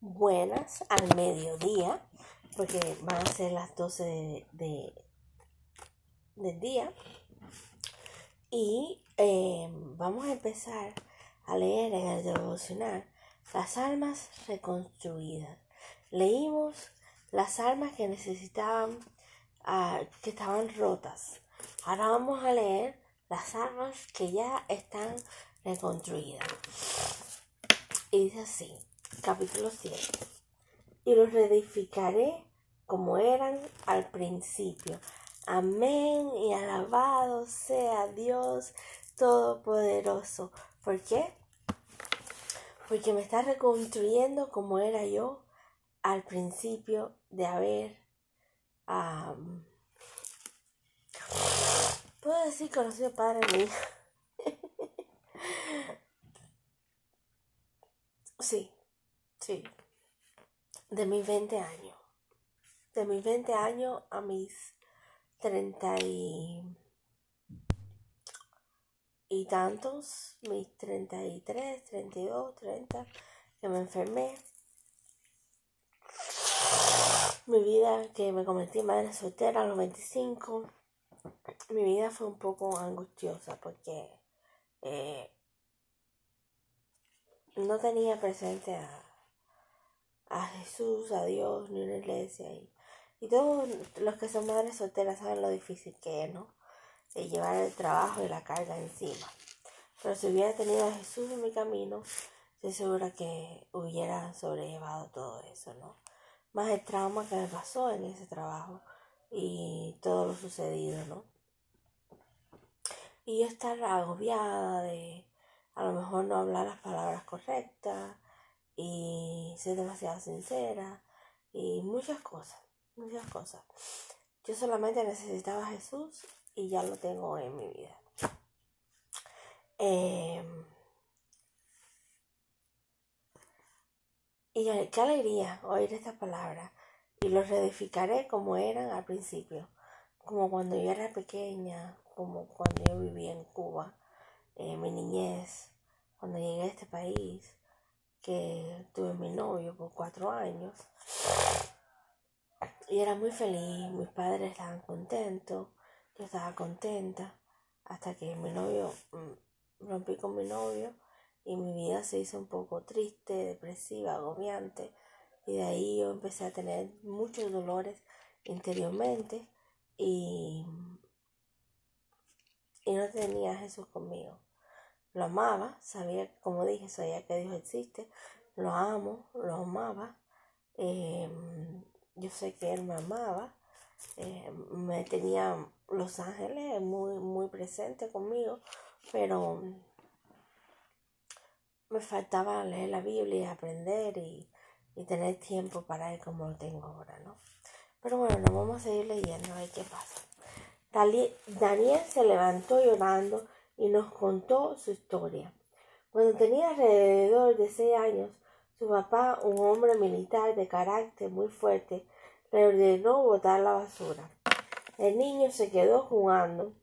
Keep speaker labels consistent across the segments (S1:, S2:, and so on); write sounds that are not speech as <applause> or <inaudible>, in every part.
S1: buenas al mediodía, porque van a ser las 12 de, de- del día. Y eh, vamos a empezar a leer en el devocional las almas reconstruidas. Leímos las almas que necesitaban, ah, que estaban rotas. Ahora vamos a leer las almas que ya están reconstruidas. Y dice así, capítulo 7. Y los reedificaré como eran al principio. Amén y alabado sea Dios Todopoderoso. ¿Por qué? Porque me está reconstruyendo como era yo al principio de haber, puedo decir conocido Padre mío. <laughs> sí, sí, de mis 20 años. De mis 20 años a mis 30 y, y tantos, mis 33, 32, 30, que me enfermé. Mi vida, que me convertí en madre soltera a los 25, mi vida fue un poco angustiosa porque eh, no tenía presente a, a Jesús, a Dios, ni una iglesia. Y, y todos los que son madres solteras saben lo difícil que es, ¿no? De llevar el trabajo y la carga encima. Pero si hubiera tenido a Jesús en mi camino, estoy segura que hubiera sobrellevado todo eso, ¿no? Más el trauma que me pasó en ese trabajo y todo lo sucedido, ¿no? Y yo estar agobiada de a lo mejor no hablar las palabras correctas y ser demasiado sincera y muchas cosas, muchas cosas. Yo solamente necesitaba a Jesús y ya lo tengo en mi vida. Eh, y qué alegría oír esta palabra y los reedificaré como eran al principio, como cuando yo era pequeña, como cuando yo vivía en Cuba, eh, mi niñez, cuando llegué a este país, que tuve mi novio por cuatro años. Y era muy feliz, mis padres estaban contentos, yo estaba contenta, hasta que mi novio, mm, rompí con mi novio y mi vida se hizo un poco triste, depresiva, agobiante. Y de ahí yo empecé a tener muchos dolores interiormente y, y no tenía a Jesús conmigo. Lo amaba, sabía, como dije, sabía que Dios existe, lo amo, lo amaba. Eh, yo sé que Él me amaba, eh, me tenía Los Ángeles muy, muy presente conmigo, pero me faltaba leer la Biblia y aprender y, y tener tiempo para Él como lo tengo ahora, ¿no? Pero bueno, vamos a seguir leyendo a ver qué pasa. Daniel se levantó llorando y nos contó su historia. Cuando tenía alrededor de seis años, su papá, un hombre militar de carácter muy fuerte, le ordenó botar la basura. El niño se quedó jugando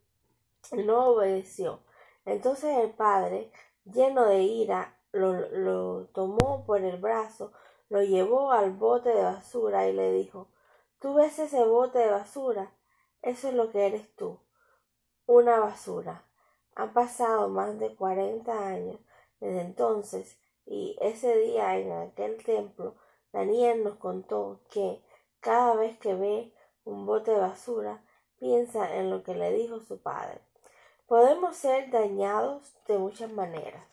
S1: y no obedeció. Entonces el padre, lleno de ira, lo, lo tomó por el brazo, lo llevó al bote de basura y le dijo ¿Tú ves ese bote de basura? Eso es lo que eres tú, una basura. Han pasado más de cuarenta años desde entonces y ese día en aquel templo Daniel nos contó que cada vez que ve un bote de basura piensa en lo que le dijo su padre. Podemos ser dañados de muchas maneras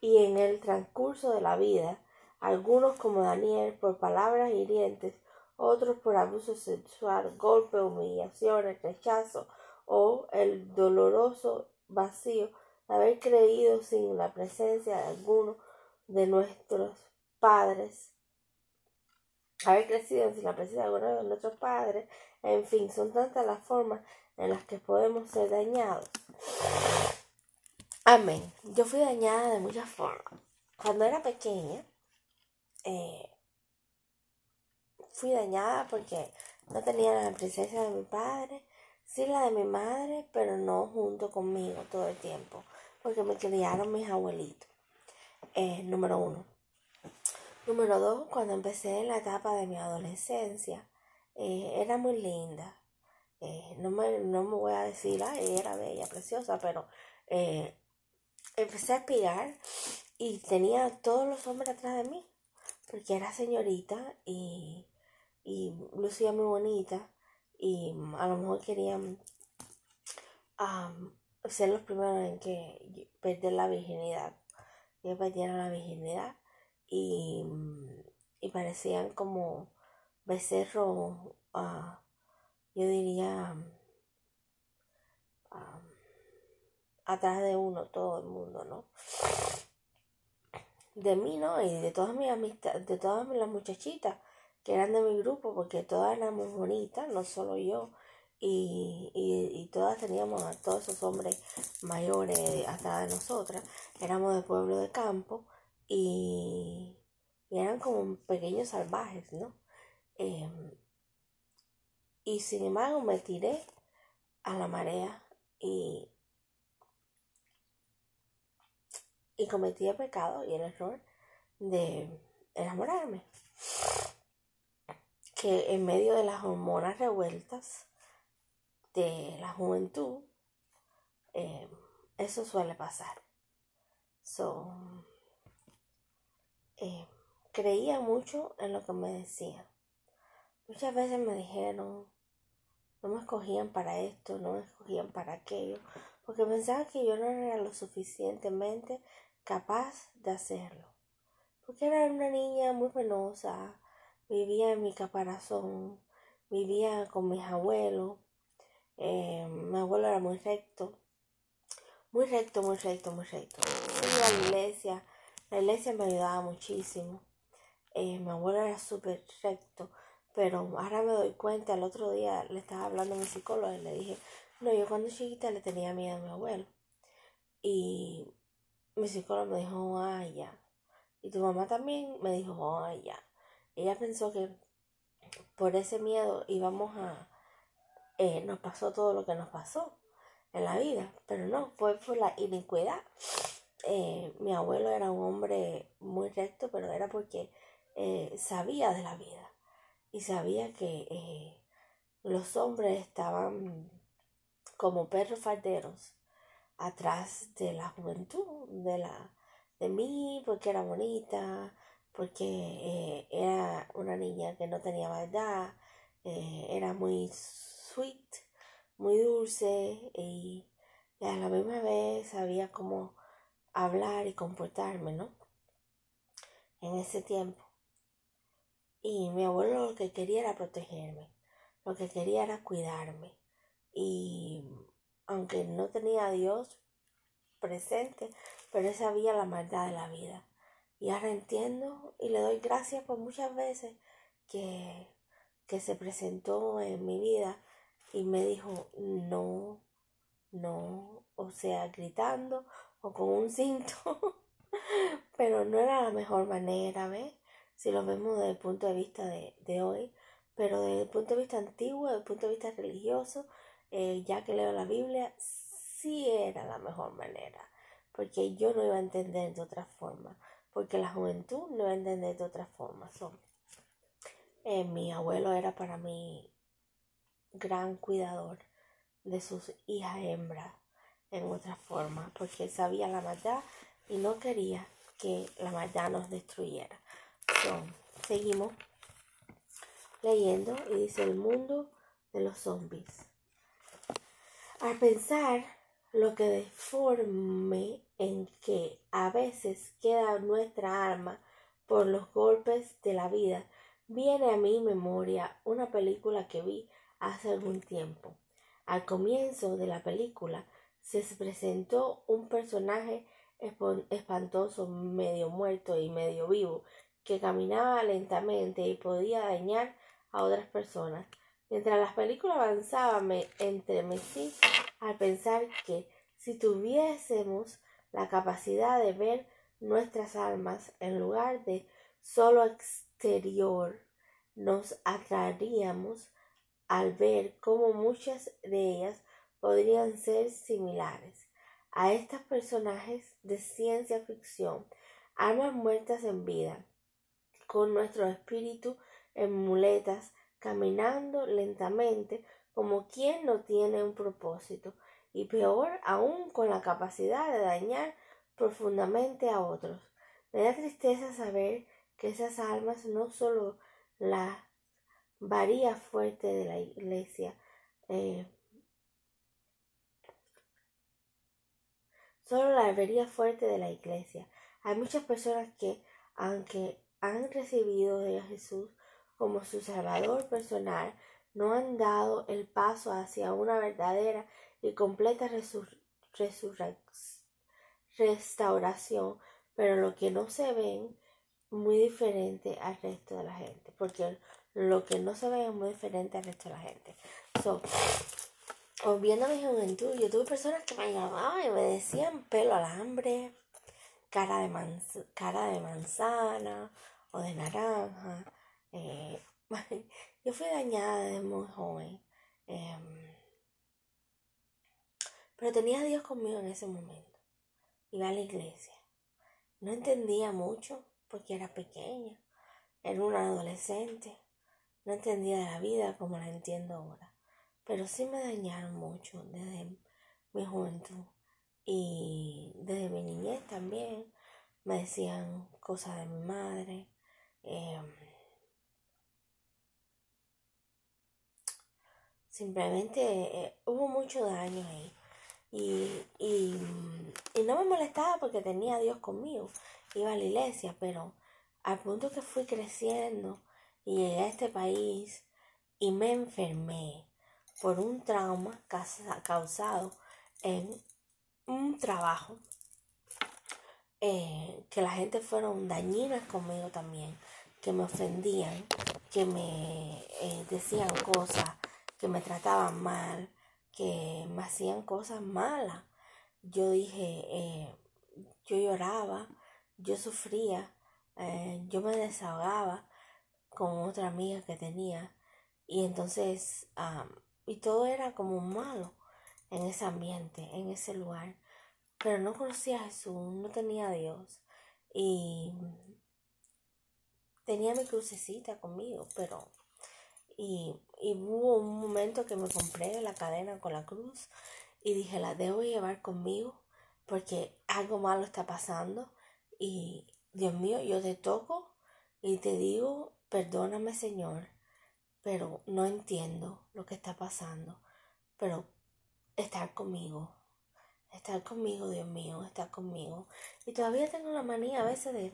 S1: y en el transcurso de la vida, algunos como Daniel por palabras hirientes, otros por abuso sexual, golpe, humillaciones, rechazo o el doloroso vacío haber creído sin la presencia de alguno de nuestros padres, haber crecido sin la presencia de alguno de nuestros padres, en fin, son tantas las formas en las que podemos ser dañados. Amén. Yo fui dañada de muchas formas. Cuando era pequeña, eh, fui dañada porque no tenía la presencia de mi padre, sí la de mi madre, pero no junto conmigo todo el tiempo, porque me criaron mis abuelitos. Eh, número uno. Número dos, cuando empecé en la etapa de mi adolescencia, eh, era muy linda. Eh, no, me, no me voy a decir, ay, era bella, preciosa, pero empecé a aspirar y tenía todos los hombres atrás de mí, porque era señorita y, y lucía muy bonita y a lo mejor querían ser los primeros en que perder la virginidad. Yo perdiera la virginidad y, y parecían como becerros, uh, yo diría, atrás de uno, todo el mundo, ¿no? De mí, ¿no? Y de todas mis amistades, de todas las muchachitas que eran de mi grupo, porque todas éramos bonitas, no solo yo, y, y, todas teníamos a todos esos hombres mayores atrás de nosotras, éramos de pueblo de campo, y, eran como pequeños salvajes, ¿no? Em, y sin embargo me tiré a la marea y, y cometí el pecado y el error de enamorarme. Que en medio de las hormonas revueltas de la juventud, em, eso suele pasar. So, eh, creía mucho en lo que me decían. Muchas veces me dijeron, no me escogían para esto, no me escogían para aquello, porque pensaban que yo no era lo suficientemente capaz de hacerlo. Porque era una niña muy penosa, vivía en mi caparazón, vivía con mis abuelos, eh, mi abuelo era muy recto, muy recto, muy recto, muy recto. Iba a la iglesia, la iglesia me ayudaba muchísimo. Eh, mi abuelo era súper recto, pero ahora me doy cuenta, el otro día le estaba hablando a mi psicólogo y le dije, no, yo cuando chiquita le tenía miedo a mi abuelo. Y mi psicólogo me dijo, ah, ya. Y tu mamá también me dijo, ah, ya. Ella pensó que por ese miedo íbamos a... Eh, nos pasó todo lo que nos pasó en la vida, pero no, fue por la iniquidad eh, mi abuelo era un hombre muy recto, pero era porque eh, sabía de la vida y sabía que eh, los hombres estaban como perros falderos atrás de la juventud, de la de mí, porque era bonita, porque era una niña que no tenía maldad, era muy sweet, muy dulce y, y a la misma vez sabía cómo hablar y comportarme, ¿no? En ese tiempo. Y mi abuelo lo que quería era protegerme, lo que quería era cuidarme. Y aunque no tenía a Dios presente, pero él sabía la maldad de la vida. Y ahora entiendo y le doy gracias por muchas veces que, que se presentó en mi vida y me dijo no, no, o sea, gritando o con un cinto, <laughs> pero no era la mejor manera, ¿ves? Si lo vemos desde el punto de vista de, de hoy, pero desde el punto de vista antiguo, desde el punto de vista religioso, eh, ya que leo la Biblia, sí era la mejor manera, porque yo no iba a entender de otra forma, porque la juventud no iba a entender de otra forma. Eh, mi abuelo era para mí gran cuidador de sus hijas hembras en otra forma, porque sabía la maldad y no quería que la maldad nos destruyera. seguimos leyendo y dice el mundo de los zombies. Al pensar lo que deforme en que a veces queda nuestra alma por los golpes de la vida, viene a mi memoria una película que vi hace algún tiempo. Al comienzo de la película se presentó un personaje espantoso, medio muerto y medio vivo, que caminaba lentamente y podía dañar a otras personas. Mientras las películas avanzaban, me entremecí al pensar que si tuviésemos la capacidad de ver nuestras almas en lugar de solo exterior, nos atraeríamos al ver cómo muchas de ellas podrían ser similares. A estos personajes de ciencia ficción, almas muertas en vida, con nuestro espíritu en muletas, caminando lentamente como quien no tiene un propósito, y peor aún con la capacidad de dañar profundamente a otros. Me da tristeza saber que esas almas no solo la varía fuerte de la iglesia, eh, solo la vería fuerte de la iglesia. Hay muchas personas que, aunque han recibido a Jesús como su Salvador personal, no han dado el paso hacia una verdadera y completa restauración, pero lo que no se ven muy diferente al resto de la gente, porque lo que no se ve es muy diferente al resto de la gente. So, viendo mi juventud, yo tuve personas que me llamaban y me decían pelo alambre, cara de, cara de manzana o de naranja. Eh, <laughs> yo fui dañada desde muy joven. Em, pero tenía a Dios conmigo en ese momento. Iba a la iglesia. No entendía mucho porque era pequeña. Era una adolescente. No entendía la vida como la entiendo ahora. Pero sí me dañaron mucho desde mi juventud. Y desde mi niñez también me decían cosas de mi madre. Em, simplemente eh, hubo mucho daño ahí. Y, y, y, no me molestaba porque tenía a Dios conmigo. Iba a la iglesia, pero al punto que fui creciendo y llegué a este país y me enfermé por un trauma causado en un trabajo eh, que la gente fueron dañinas conmigo también, que me ofendían, que me eh, decían cosas, que me trataban mal, que me hacían cosas malas. Yo dije, eh, yo lloraba, yo sufría, yo me desahogaba con otra amiga que tenía y entonces y todo era como malo en ese ambiente, en ese lugar. Pero no conocía a Jesús, no tenía a Dios. Y tenía mi crucecita conmigo, pero... Y, y hubo un momento que me compré la cadena con la cruz y dije, la debo llevar conmigo porque algo malo está pasando y Dios mío, yo te toco y te digo, perdóname Señor, pero no entiendo lo que está pasando. Pero estar conmigo, estar conmigo, Dios mío, estar conmigo. Y todavía tengo la manía a veces de,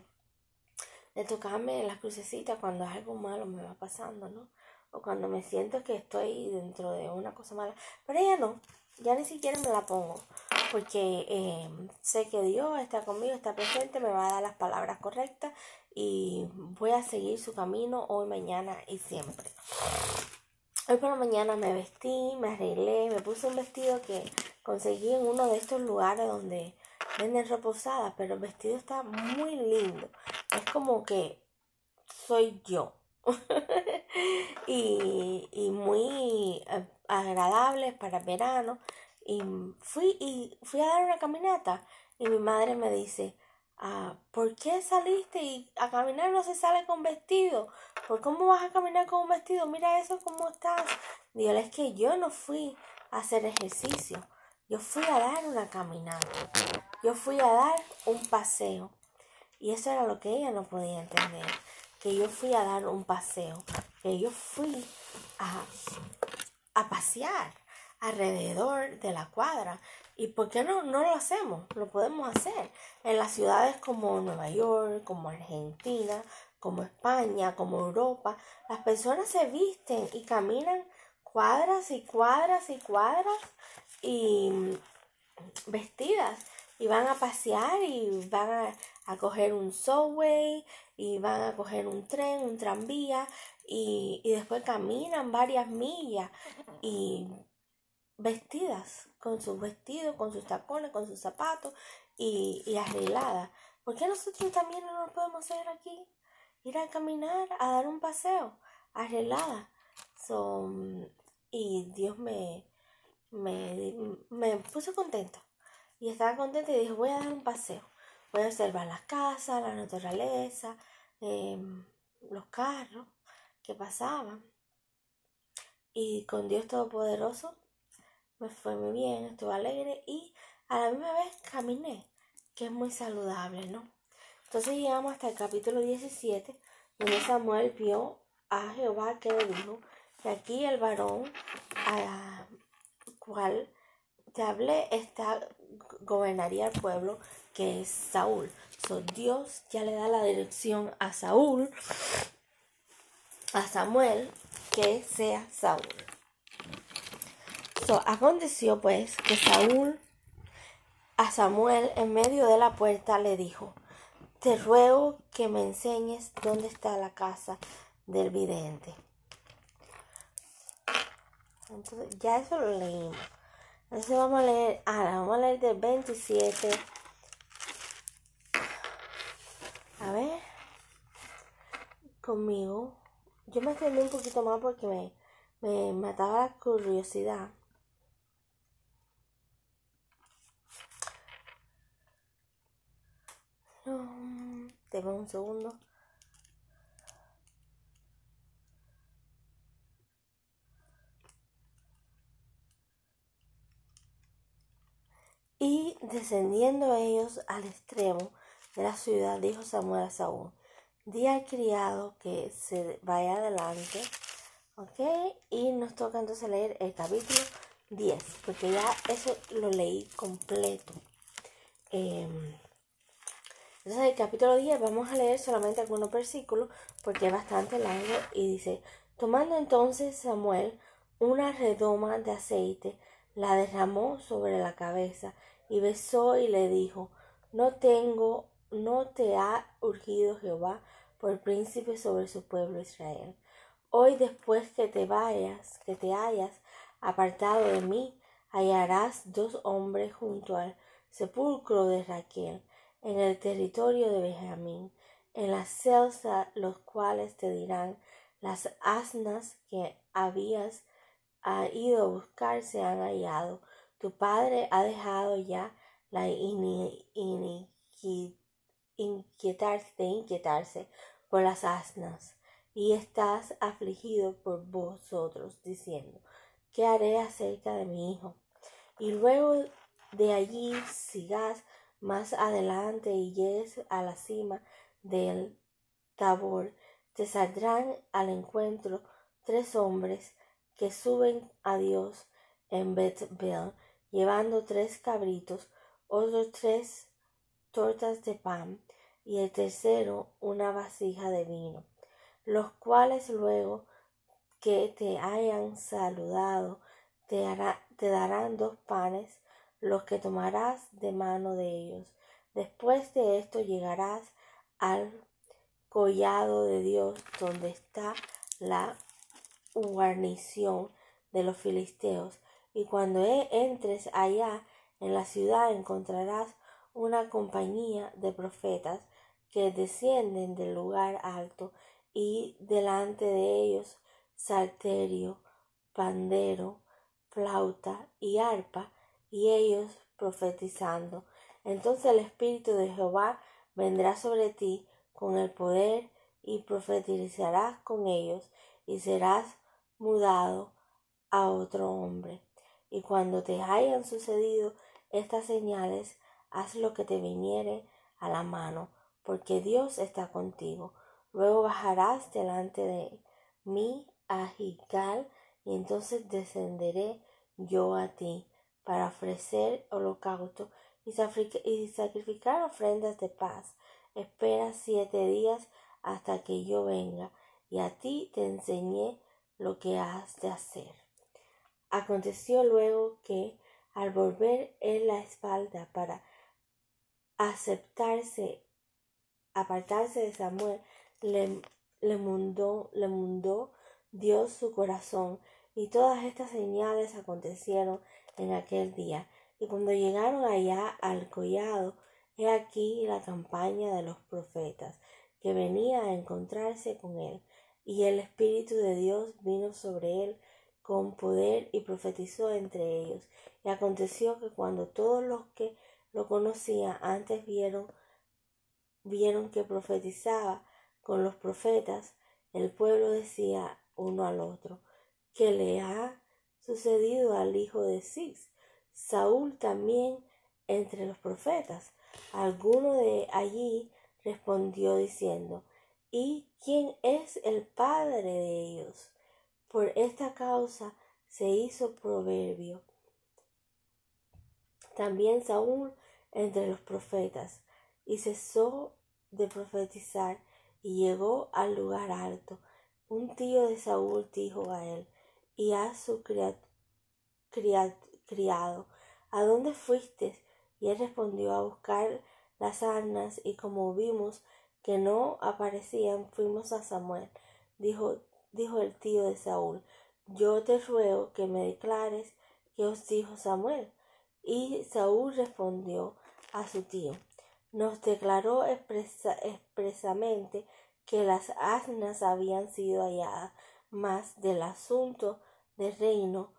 S1: de tocarme las crucecitas cuando algo malo me va pasando, ¿no? O cuando me siento que estoy dentro de una cosa mala. Pero ella no, ya ni siquiera me la pongo. Porque eh, sé que Dios está conmigo, está presente, me va a dar las palabras correctas y voy a seguir su camino hoy, mañana y siempre. Hoy por la mañana me vestí, me arreglé, me puse un vestido que conseguí en uno de estos lugares donde venden ropa usada, pero el vestido está muy lindo. Es como que soy yo. <laughs> y, y muy eh, agradable para el verano. Y fui, y fui a dar una caminata y mi madre me dice, Ah, ¿por qué saliste y a caminar no se sale con vestido? ¿Por cómo vas a caminar con un vestido? Mira eso cómo estás. Dígale, es que yo no fui a hacer ejercicio. Yo fui a dar una caminata. Yo fui a dar un paseo. Y eso era lo que ella no podía entender. Que yo fui a dar un paseo. Que yo fui a, a pasear alrededor de la cuadra. ¿Y por qué no, no lo hacemos? Lo podemos hacer en las ciudades como Nueva York, como Argentina, como España, como Europa. Las personas se visten y caminan cuadras y cuadras y cuadras y vestidas y van a pasear y van a, a, coger un subway y van a coger un tren, un tranvía y, y después caminan varias millas y vestidas, con sus vestidos, con sus tacones, con sus zapatos y, y arregladas. ¿Por qué nosotros también no lo podemos hacer aquí? Ir a caminar, a dar un paseo, arreglada. son y Dios me, me, me puso contento. Y estaba contenta y dije, voy a dar un paseo. Voy a observar las casas, la naturaleza. Em, los carros que pasaban. Y con Dios Todopoderoso me fue muy bien, estuve alegre y a la misma vez caminé, que es muy saludable, ¿no? Entonces llegamos hasta el capítulo 17, donde Samuel vio a Jehová que le dijo que aquí el varón a cual te hablé está gobernaría el pueblo que es Saúl. So, Dios ya le da la dirección a Saúl, a Samuel, que sea Saúl. So, aconteció pues que Saúl a Samuel en medio de la puerta le dijo, te ruego que me enseñes dónde está la casa del vidente. Entonces, ya eso lo leímos. Entonces vamos a leer, ahora vamos a leer del 27. A ver, conmigo. Yo me extendí un poquito más porque me, me mataba la curiosidad. Deme un segundo. Y descendiendo ellos al extremo de la ciudad, dijo Samuel a Saúl, di al criado que se vaya adelante, ¿ok? Y nos toca entonces leer el capítulo 10, porque ya eso lo leí completo. Em, entonces el capítulo 10 vamos a leer solamente algunos versículos porque es bastante largo y dice, tomando entonces Samuel una redoma de aceite, la derramó sobre la cabeza y besó y le dijo, no tengo, no te ha urgido Jehová por príncipe sobre su pueblo Israel. Hoy después que te vayas, que te hayas apartado de mí, hallarás dos hombres junto al sepulcro de Raquel, en el territorio de Benjamín, en la celsa los cuales te dirán, las asnas que habías ido a buscar se han hallado, tu padre ha dejado ya la inquietarse, inquietarse por las asnas, y estás afligido por vosotros, diciendo, ¿qué haré acerca de mi hijo? Y luego de allí sigas más adelante y llegues a la cima del Tabor, te saldrán al encuentro tres hombres que suben a Dios en Bethel llevando tres cabritos, otros tres tortas de pan y el tercero una vasija de vino, los cuales luego que te hayan saludado te, te darán dos panes, los que tomarás de mano de ellos. Después de esto llegarás al collado de Dios donde está la guarnición de los filisteos y cuando e-, entres allá en la ciudad encontrarás una compañía de profetas que descienden del lugar alto y delante de ellos salterio, pandero, flauta y arpa, y ellos profetizando. Entonces el Espíritu de Jehová vendrá sobre ti con el poder y profetizarás con ellos y serás mudado a otro hombre. Y cuando te hayan sucedido estas señales, haz lo que te viniere a la mano, porque Dios está contigo. Luego bajarás delante de mí a Gigal, y entonces descenderé yo a ti para ofrecer holocausto y sacrificar ofrendas de paz. Espera siete días hasta que yo venga, y a ti te enseñé lo que has de hacer. Aconteció luego que, al volver él la espalda para aceptarse, apartarse de Samuel, le, le, mundó, le mundó Dios su corazón, y todas estas señales acontecieron en aquel día. Y cuando llegaron allá al collado, he aquí la campaña de los profetas, que venía a encontrarse con él, y el Espíritu de Dios vino sobre él con poder y profetizó entre ellos. Y aconteció que cuando todos los que lo conocían antes vieron, vieron que profetizaba, con los profetas, el pueblo decía uno al otro, ¿qué le ha sucedido al hijo de Cis? Saúl también entre los profetas. Alguno de allí respondió diciendo, ¿Y quién es el padre de ellos? Por esta causa se hizo proverbio. También Saúl entre los profetas, y cesó de profetizar, y llegó al lugar alto. Un tío de Saúl dijo a él y a su criado, ¿A dónde fuiste? Y él respondió a buscar las arnas, y como vimos que no aparecían, fuimos a Samuel. Dijo, dijo el tío de Saúl, yo te ruego que me declares qué os dijo Samuel. Y Saúl respondió a su tío, nos declaró expresamente que las asnas habían sido halladas, mas del asunto del reino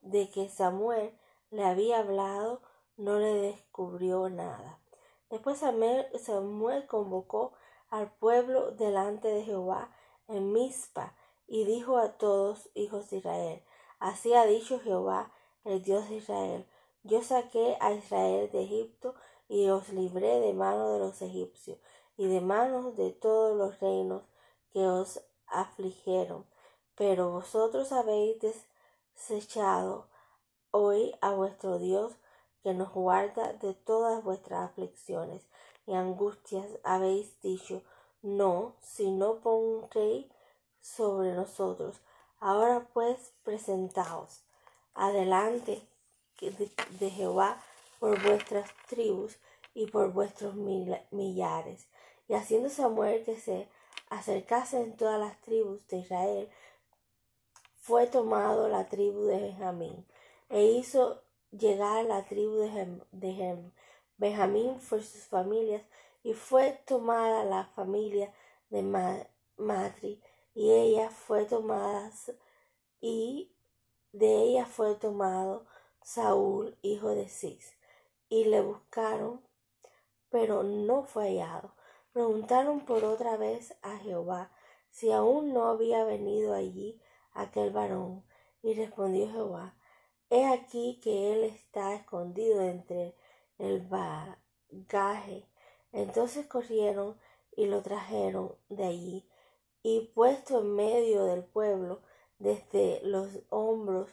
S1: de que Samuel le había hablado no le descubrió nada. Después Samuel convocó al pueblo delante de Jehová en Mizpa y dijo a todos hijos de Israel, así ha dicho Jehová, el Dios de Israel, yo saqué a Israel de Egipto y os libré de mano de los egipcios y de manos de todos los reinos que os afligieron. Pero vosotros habéis desechado hoy a vuestro Dios que nos guarda de todas vuestras aflicciones y angustias. Habéis dicho, no, si no pon rey sobre nosotros. Ahora pues presentaos adelante de Jehová por vuestras tribus y por vuestros millares. Y haciendo Samuel que se acercase en todas las tribus de Israel, fue tomado la tribu de Benjamín, e hizo llegar la tribu de, Benjamín por sus familias, y fue tomada la familia de Matri, y ella fue tomada, y de ella fue tomado Saúl, hijo de Cis y le buscaron, pero no fue hallado. Preguntaron por otra vez a Jehová si aún no había venido allí aquel varón, y respondió Jehová, He aquí que él está escondido entre el bagaje. Entonces corrieron y lo trajeron de allí, y puesto en medio del pueblo, desde los hombros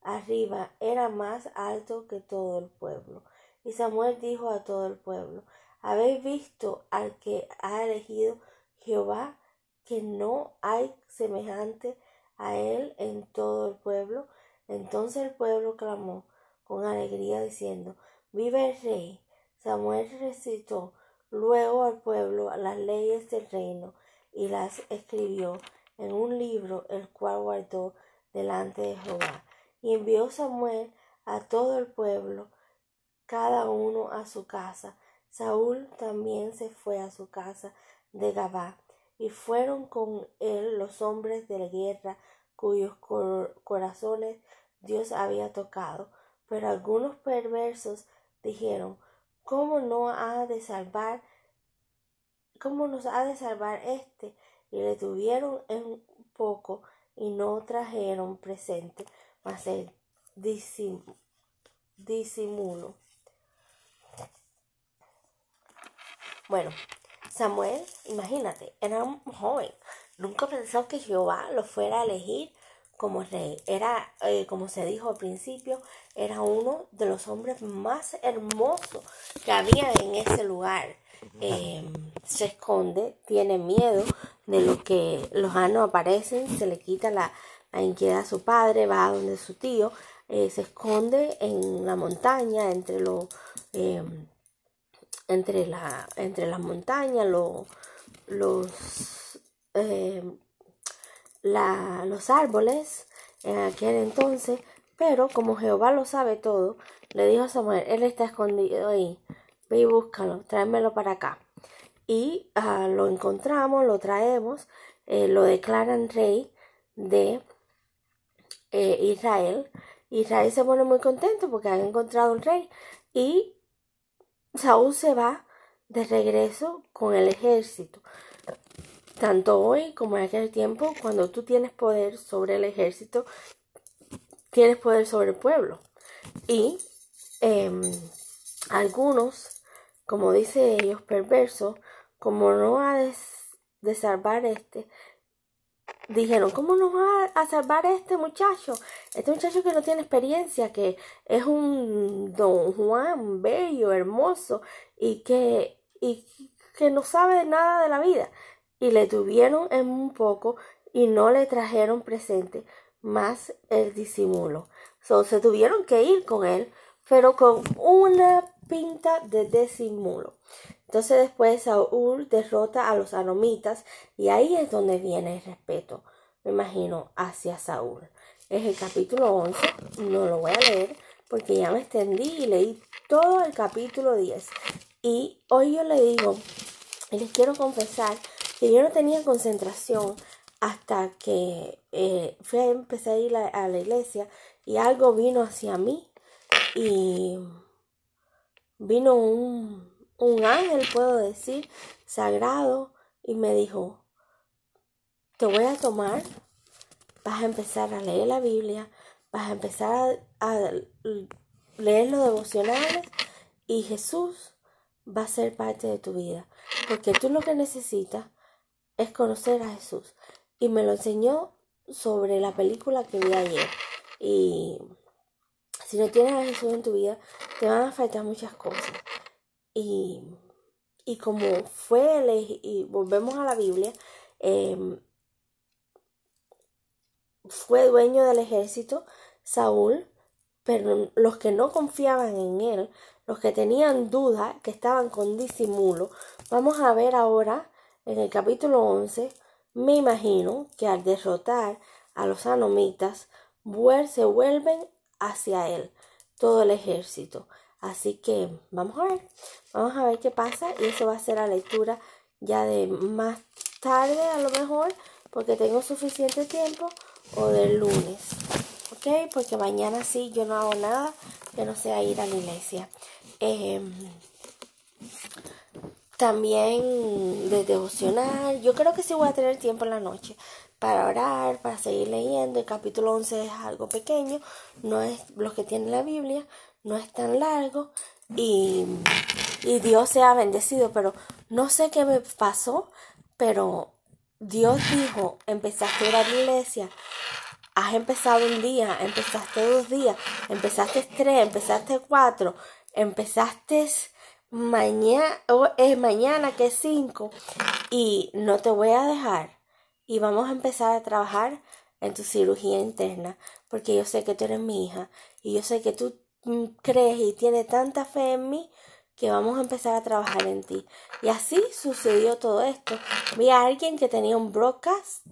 S1: arriba, era más alto que todo el pueblo. Y Samuel dijo a todo el pueblo, ¿habéis visto al que ha elegido Jehová, que no hay semejante a él en todo el pueblo? Entonces el pueblo clamó con alegría diciendo, Vive el rey. Samuel recitó luego al pueblo las leyes del reino y las escribió en un libro el cual guardó delante de Jehová. Y envió Samuel a todo el pueblo cada uno a su casa. Saúl también se fue a su casa de Gabá, y fueron con él los hombres de la guerra cuyos corazones Dios había tocado. Pero algunos perversos dijeron, ¿cómo no ha de salvar? ¿Cómo nos ha de salvar este? Y le tuvieron en poco y no trajeron presente, mas el disimulo. Bueno, Samuel, imagínate, era un joven. Nunca pensó que Jehová lo fuera a elegir como rey. Era, eh, como se dijo al principio, era uno de los hombres más hermosos que había en ese lugar. Em, se esconde, tiene miedo de lo que los años aparecen, se le quita la, inquietud a su padre, va a donde su tío, eh, se esconde en la montaña entre los em, entre, la, entre las montañas, los, eh, los árboles en aquel entonces, pero como Jehová lo sabe todo, le dijo a Samuel, él está escondido ahí, ve y búscalo, tráemelo para acá. Y ah, lo encontramos, lo traemos, eh, lo declaran rey de eh, Israel. Israel se pone muy contento porque han encontrado un rey y Saúl se va de regreso con el ejército. tanto hoy como en aquel tiempo, cuando tú tienes poder sobre el ejército, tienes poder sobre el pueblo. Y em, algunos, como dice ellos, perversos, como no ha de, salvar este, dijeron, ¿cómo nos va a salvar este muchacho? Este muchacho que no tiene experiencia, que es un don Juan bello, hermoso y que, y que no sabe nada de la vida. Y le tuvieron en un poco y no le trajeron presente más el disimulo. So, se tuvieron que ir con él, pero con una pinta de disimulo. Entonces después Saúl derrota a los aromitas y ahí es donde viene el respeto, me imagino, hacia Saúl. Es el capítulo 11, no lo voy a leer porque ya me extendí y leí todo el capítulo 10. Y hoy yo le digo, y les quiero confesar que yo no tenía concentración hasta que eh, fui a empezar a ir a, la iglesia y algo vino hacia mí y vino un, un ángel, puedo decir, sagrado y me dijo, te voy a tomar, vas a empezar a leer la Biblia, vas a empezar a, leer los devocionales y Jesús va a ser parte de tu vida, porque tú lo que necesitas es conocer a Jesús y me lo enseñó sobre la película que vi ayer. Y si no tienes a Jesús en tu vida, te van a faltar muchas cosas. Y, y como fue, y volvemos a la Biblia, em, fue dueño del ejército, Saúl, pero los que no confiaban en él, los que tenían duda, que estaban con disimulo, vamos a ver ahora en el capítulo 11 me imagino que al derrotar a los anomitas, se vuelven hacia él todo el ejército. Así que vamos a ver, vamos a ver qué pasa y eso va a ser la lectura ya de más tarde a lo mejor porque tengo suficiente tiempo o del lunes. ¿Ok? Porque mañana sí yo no hago nada que no sea ir a la iglesia. Em, también de devocional. Yo creo que sí voy a tener tiempo en la noche para orar, para seguir leyendo. El capítulo 11 es algo pequeño, no es lo que tiene la Biblia, no es tan largo y, y Dios se ha bendecido, pero no sé qué me pasó, pero Dios dijo, empezaste a a la iglesia, has empezado un día, empezaste dos días, empezaste tres, empezaste cuatro, empezaste mañana, es mañana que es 5 y no te voy a dejar y vamos a empezar a trabajar en tu cirugía interna porque yo sé que tú eres mi hija y yo sé que tú crees y tienes tanta fe en mí que vamos a empezar a trabajar en ti. Y así sucedió todo esto. Vi a alguien que tenía un broadcast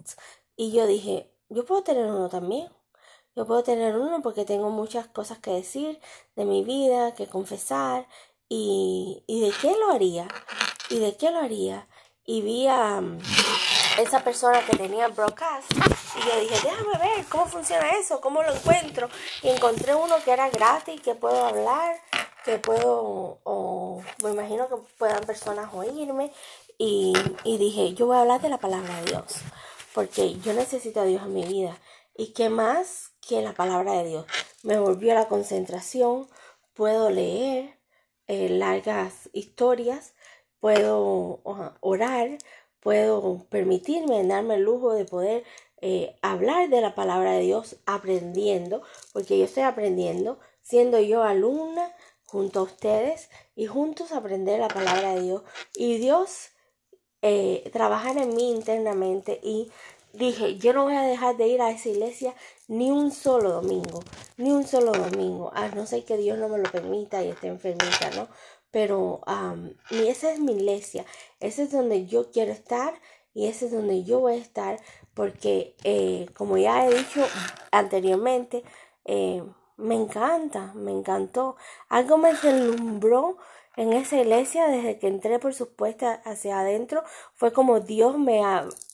S1: y yo dije, yo puedo tener uno también. Yo puedo tener uno porque tengo muchas cosas que decir de mi vida, que confesar ¿Y, ¿Y de qué lo haría? ¿Y de qué lo haría? Y vi a esa persona que tenía broadcast y yo dije, déjame ver cómo funciona eso, cómo lo encuentro. Y encontré uno que era gratis, que puedo hablar, que puedo, o me imagino que puedan personas oírme. Y, dije, yo voy a hablar de la palabra de Dios, porque yo necesito a Dios en mi vida. ¿Y qué más que la palabra de Dios? Me volvió la concentración, puedo leer, eh, largas historias, puedo orar, puedo permitirme darme el lujo de poder eh, hablar de la palabra de Dios aprendiendo, porque yo estoy aprendiendo, siendo yo alumna junto a ustedes y juntos aprender la palabra de Dios y Dios eh, trabajar en mí internamente y dije, yo no voy a dejar de ir a esa iglesia ni un solo domingo, ni un solo domingo, a no ser que Dios no me lo permita y esté enfermita, ¿no? Pero y esa es mi iglesia, ese es donde yo quiero estar y ese es donde yo voy a estar porque, eh, como ya he dicho anteriormente, eh, me encanta, me encantó. Algo me deslumbró en esa iglesia desde que entré, por supuesto, hacia adentro. Fue como Dios me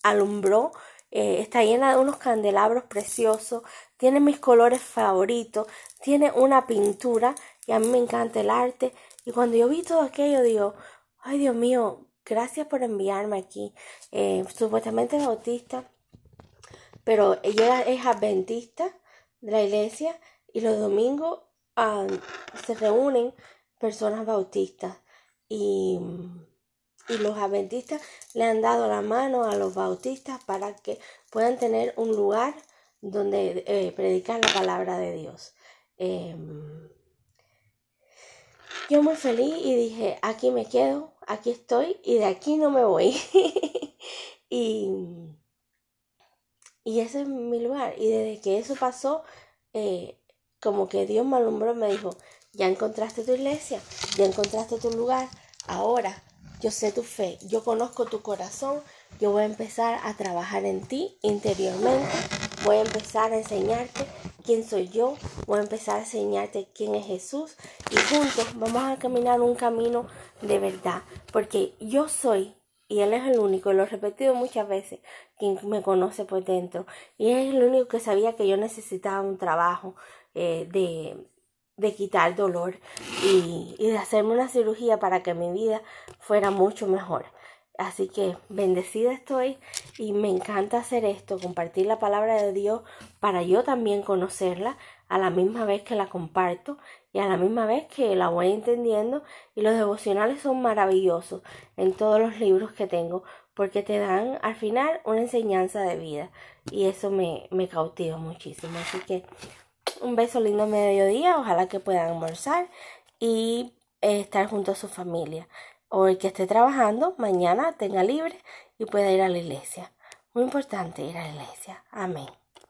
S1: alumbró eh, está llena de unos candelabros preciosos, tiene mis colores favoritos, tiene una pintura y a mí me encanta el arte. Y cuando yo vi todo aquello, digo, ay Dios mío, gracias por enviarme aquí. Eh, supuestamente es bautista, pero ella es adventista de la iglesia y los domingos ah, se reúnen personas bautistas y, y los adventistas le han dado la mano a los bautistas para que puedan tener un lugar donde eh, predicar la palabra de Dios. Em, yo muy feliz y dije, aquí me quedo, aquí estoy y de aquí no me voy. <laughs> y, y ese es mi lugar. Y desde que eso pasó, eh, como que Dios me alumbró me dijo, ya encontraste tu iglesia, ya encontraste tu lugar, ahora yo sé tu fe, yo conozco tu corazón, yo voy a empezar a trabajar en ti interiormente, voy a empezar a enseñarte quién soy yo, voy a empezar a enseñarte quién es Jesús y juntos vamos a caminar un camino de verdad, porque yo soy y Él es el único, y lo he repetido muchas veces, quien me conoce por dentro, y es el único que sabía que yo necesitaba un trabajo eh, de, de quitar dolor y de hacerme una cirugía para que mi vida fuera mucho mejor. Así que bendecida estoy y me encanta hacer esto, compartir la palabra de Dios para yo también conocerla a la misma vez que la comparto y a la misma vez que la voy entendiendo y los devocionales son maravillosos en todos los libros que tengo porque te dan al final una enseñanza de vida y eso me, me cautiva muchísimo. Así que un beso lindo mediodía, ojalá que puedan almorzar y estar junto a su familia o el que esté trabajando mañana tenga libre y pueda ir a la iglesia. Muy importante ir a la iglesia. Amén.